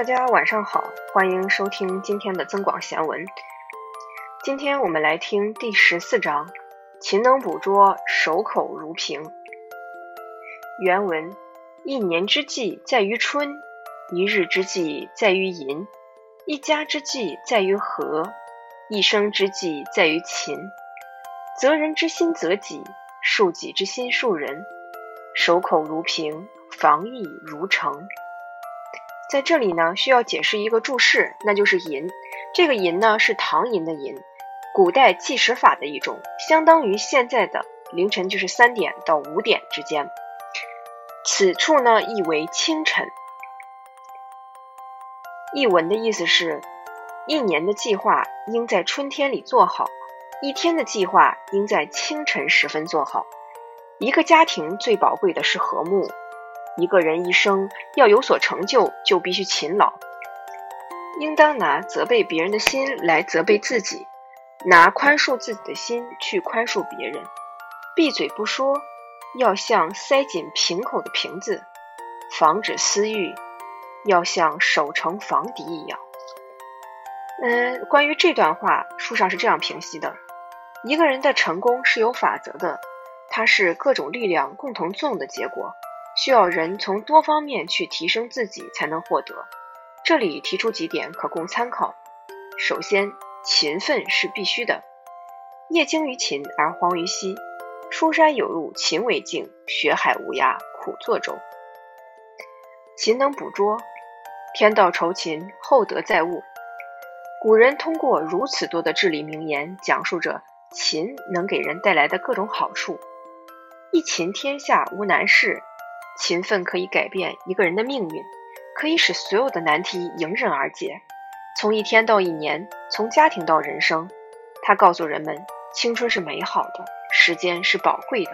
大家晚上好，欢迎收听今天的增广贤文。今天我们来听第十四章：勤能捕捉，守口如瓶。原文：一年之计在于春，一日之计在于寅，一家之计在于和，一生之计在于勤。责人之心责己，恕己之心恕人。守口如瓶，防疫如城。在这里呢，需要解释一个注释，那就是寅。这个寅呢，是唐寅的寅，古代计时法的一种，相当于现在的凌晨，就是三点到五点之间。此处呢，意为清晨。译文的意思是，一年的计划应在春天里做好。一天的计划应在清晨时分做好。一个家庭最宝贵的是和睦。一个人一生要有所成就，就必须勤劳。应当拿责备别人的心来责备自己，拿宽恕自己的心去宽恕别人。闭嘴不说，要像塞紧瓶口的瓶子；防止私欲，要像守城防敌一样。嗯，关于这段话，书上是这样评析的。一个人的成功是有法则的，它是各种力量共同作用的结果，需要人从多方面去提升自己才能获得。这里提出几点可供参考。首先，勤奋是必须的。业精于勤而荒于嬉。书山有路勤为径，学海无涯苦作舟。勤能捕捉，天道酬勤，厚德载物。古人通过如此多的至理名言，讲述着。勤能给人带来的各种好处，一勤天下无难事。勤奋可以改变一个人的命运，可以使所有的难题迎刃而解。从一天到一年，从家庭到人生，他告诉人们：青春是美好的，时间是宝贵的，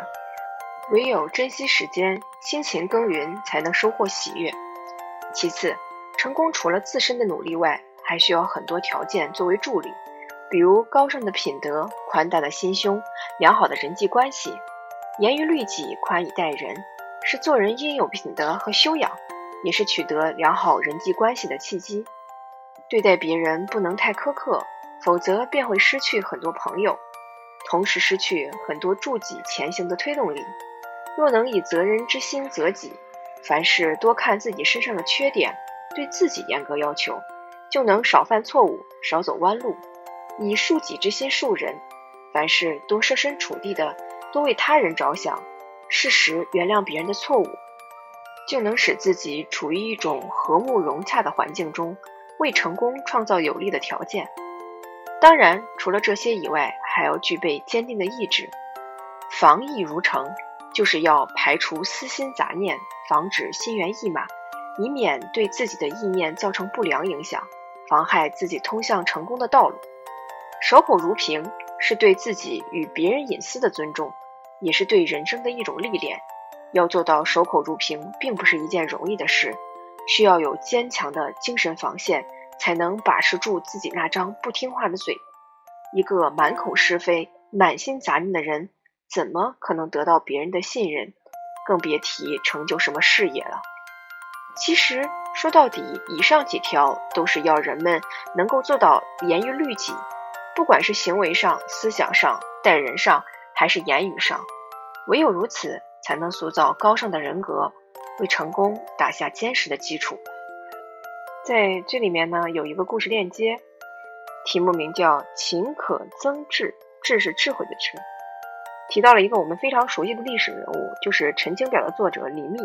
唯有珍惜时间，辛勤耕耘，才能收获喜悦。其次，成功除了自身的努力外，还需要很多条件作为助力。比如高尚的品德、宽大的心胸、良好的人际关系、严于律己、宽以待人，是做人应有品德和修养，也是取得良好人际关系的契机。对待别人不能太苛刻，否则便会失去很多朋友，同时失去很多助己前行的推动力。若能以责人之心责己，凡事多看自己身上的缺点，对自己严格要求，就能少犯错误，少走弯路。以恕己之心恕人，凡事多设身处地的，多为他人着想，适时原谅别人的错误，就能使自己处于一种和睦融洽的环境中，为成功创造有利的条件。当然，除了这些以外，还要具备坚定的意志。防疫如城，就是要排除私心杂念，防止心猿意马，以免对自己的意念造成不良影响，妨害自己通向成功的道路。守口如瓶，是对自己与别人隐私的尊重，也是对人生的一种历练。要做到守口如瓶，并不是一件容易的事，需要有坚强的精神防线，才能把持住自己那张不听话的嘴。一个满口是非、满心杂念的人，怎么可能得到别人的信任？更别提成就什么事业了。其实说到底，以上几条都是要人们能够做到严于律己。不管是行为上、思想上、待人上，还是言语上，唯有如此，才能塑造高尚的人格，为成功打下坚实的基础。在这里面呢，有一个故事链接，题目名叫“勤可增智”，智是智慧的智，提到了一个我们非常熟悉的历史人物，就是《陈情表》的作者李密。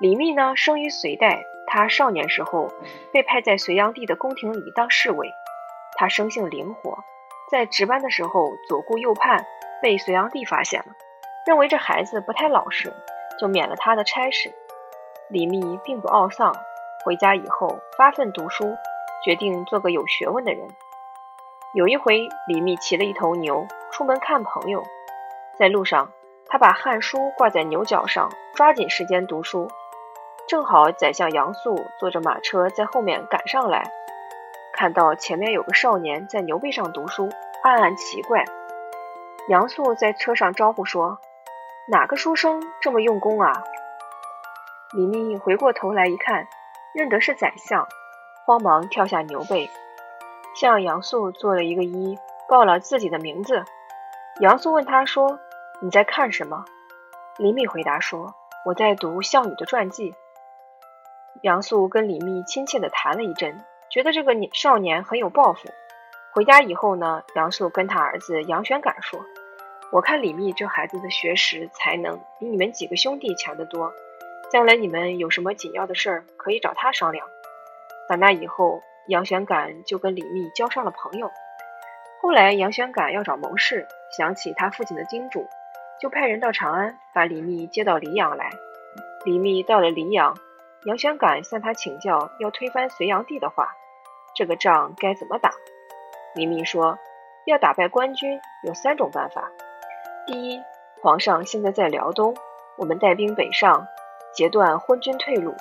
李密呢，生于隋代，他少年时候被派在隋炀帝的宫廷里当侍卫。他生性灵活，在值班的时候左顾右盼，被隋炀帝发现了，认为这孩子不太老实，就免了他的差事。李密并不懊丧，回家以后发奋读书，决定做个有学问的人。有一回，李密骑了一头牛出门看朋友，在路上，他把汉书挂在牛角上，抓紧时间读书。正好宰相杨素坐着马车在后面赶上来。看到前面有个少年在牛背上读书，暗暗奇怪。杨素在车上招呼说：“哪个书生这么用功啊？”李密回过头来一看，认得是宰相，慌忙跳下牛背，向杨素做了一个揖，报了自己的名字。杨素问他说：“你在看什么？”李密回答说：“我在读项羽的传记。”杨素跟李密亲切地谈了一阵，觉得这个少年很有抱负。回家以后呢，杨素跟他儿子杨玄感说：“我看李密这孩子的学识才能比你们几个兄弟强得多，将来你们有什么紧要的事儿可以找他商量。”打那以后，杨玄感就跟李密交上了朋友。后来杨玄感要找谋士，想起他父亲的叮嘱，就派人到长安把李密接到黎阳来。李密到了黎阳，杨玄感向他请教要推翻隋炀帝的话，这个仗该怎么打？李密说：“要打败官军，有三种办法。第一，皇上现在在辽东，我们带兵北上，截断昏军退路。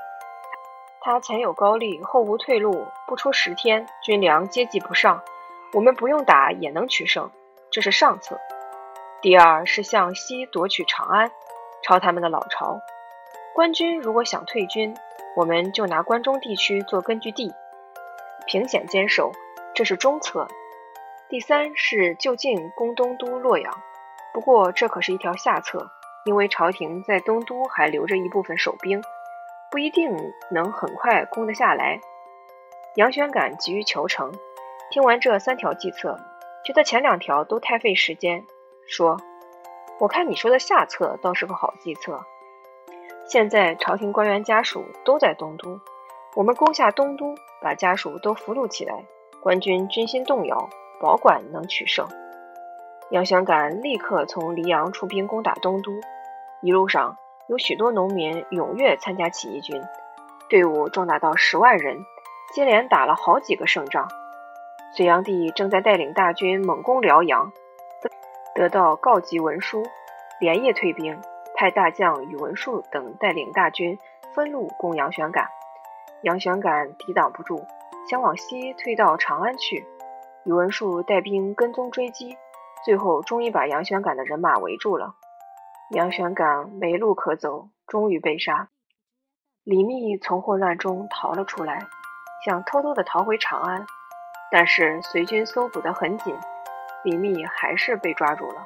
他前有高丽，后无退路，不出十天，军粮接济不上，我们不用打也能取胜，这是上策。第二是向西夺取长安，抄他们的老巢。官军如果想退军，我们就拿关中地区做根据地，凭险坚守，这是中策。”第三是就近攻东都洛阳，不过这可是一条下策，因为朝廷在东都还留着一部分守兵，不一定能很快攻得下来。杨玄感急于求成，听完这三条计策，觉得前两条都太费时间，说：“我看你说的下策倒是个好计策。现在朝廷官员家属都在东都，我们攻下东都，把家属都俘虏起来，官军军心动摇。”保管能取胜，杨玄感立刻从黎阳出兵攻打东都。一路上有许多农民踊跃参加起义军，队伍壮大到十万人，接连打了好几个胜仗。隋炀帝正在带领大军猛攻辽阳，得到告急文书，连夜退兵，派大将宇文述等带领大军分路攻杨玄感。杨玄感抵挡不住，想往西退到长安去。宇文述带兵跟踪追击，最后终于把杨玄感的人马围住了。杨玄感没路可走，终于被杀。李密从混乱中逃了出来，想偷偷的逃回长安，但是隋军搜捕得很紧，李密还是被抓住了。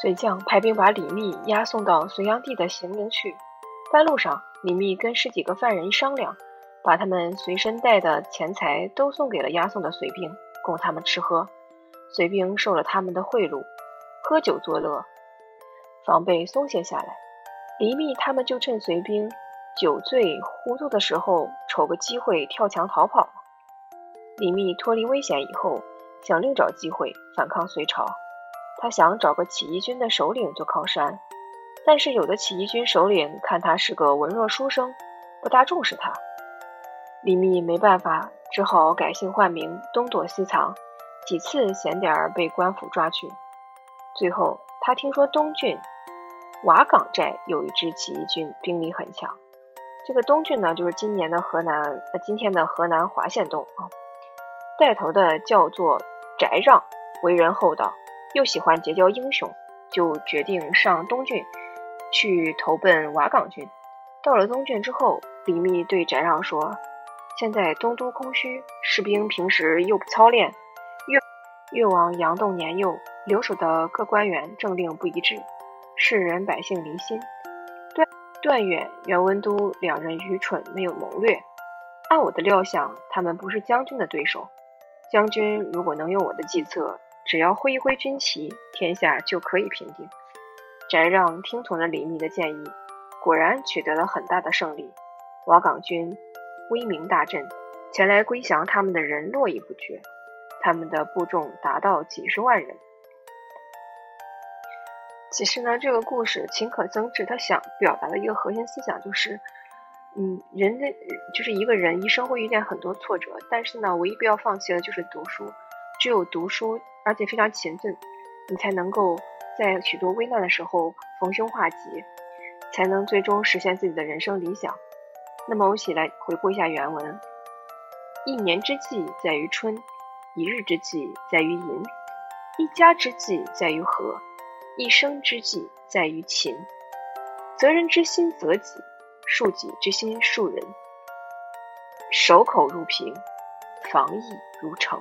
隋将派兵把李密押送到隋炀帝的行营去。半路上，李密跟十几个犯人商量。把他们随身带的钱财都送给了押送的隋兵，供他们吃喝。隋兵受了他们的贿赂，喝酒作乐，防备松懈下来。李密他们就趁隋兵酒醉糊涂的时候，瞅个机会跳墙逃跑了。李密脱离危险以后，想另找机会反抗隋朝。他想找个起义军的首领做靠山，但是有的起义军首领看他是个文弱书生，不大重视他。李密没办法，只好改姓换名，东躲西藏，几次险点儿被官府抓去。最后，他听说东郡瓦岗寨有一支起义军，兵力很强。这个东郡呢，就是今年的河南，呃，今天的河南滑县东啊。带头的叫做翟让，为人厚道，又喜欢结交英雄，就决定上东郡去投奔瓦岗军。到了东郡之后，李密对翟让说。现在东都空虚，士兵平时又不操练，越王杨栋年幼，留守的各官员政令不一致，世人百姓离心。段段远、袁文都两人愚蠢，没有谋略。按我的料想，他们不是将军的对手。将军如果能用我的计策，只要挥一挥军旗，天下就可以平定。翟让听从了李密的建议，果然取得了很大的胜利。瓦岗军。威名大振，前来归降他们的人络绎不绝，他们的部众达到几十万人。其实呢，这个故事秦可曾知，他想表达的一个核心思想就是，嗯，人的就是一个人一生会遇见很多挫折，但是呢，唯一不要放弃的就是读书。只有读书，而且非常勤奋，你才能够在许多危难的时候逢凶化吉，才能最终实现自己的人生理想。那么，我一起来回顾一下原文：一年之计在于春，一日之计在于寅，一家之计在于和，一生之计在于勤。责人之心责己，恕己之心恕人。守口如瓶，防意如城。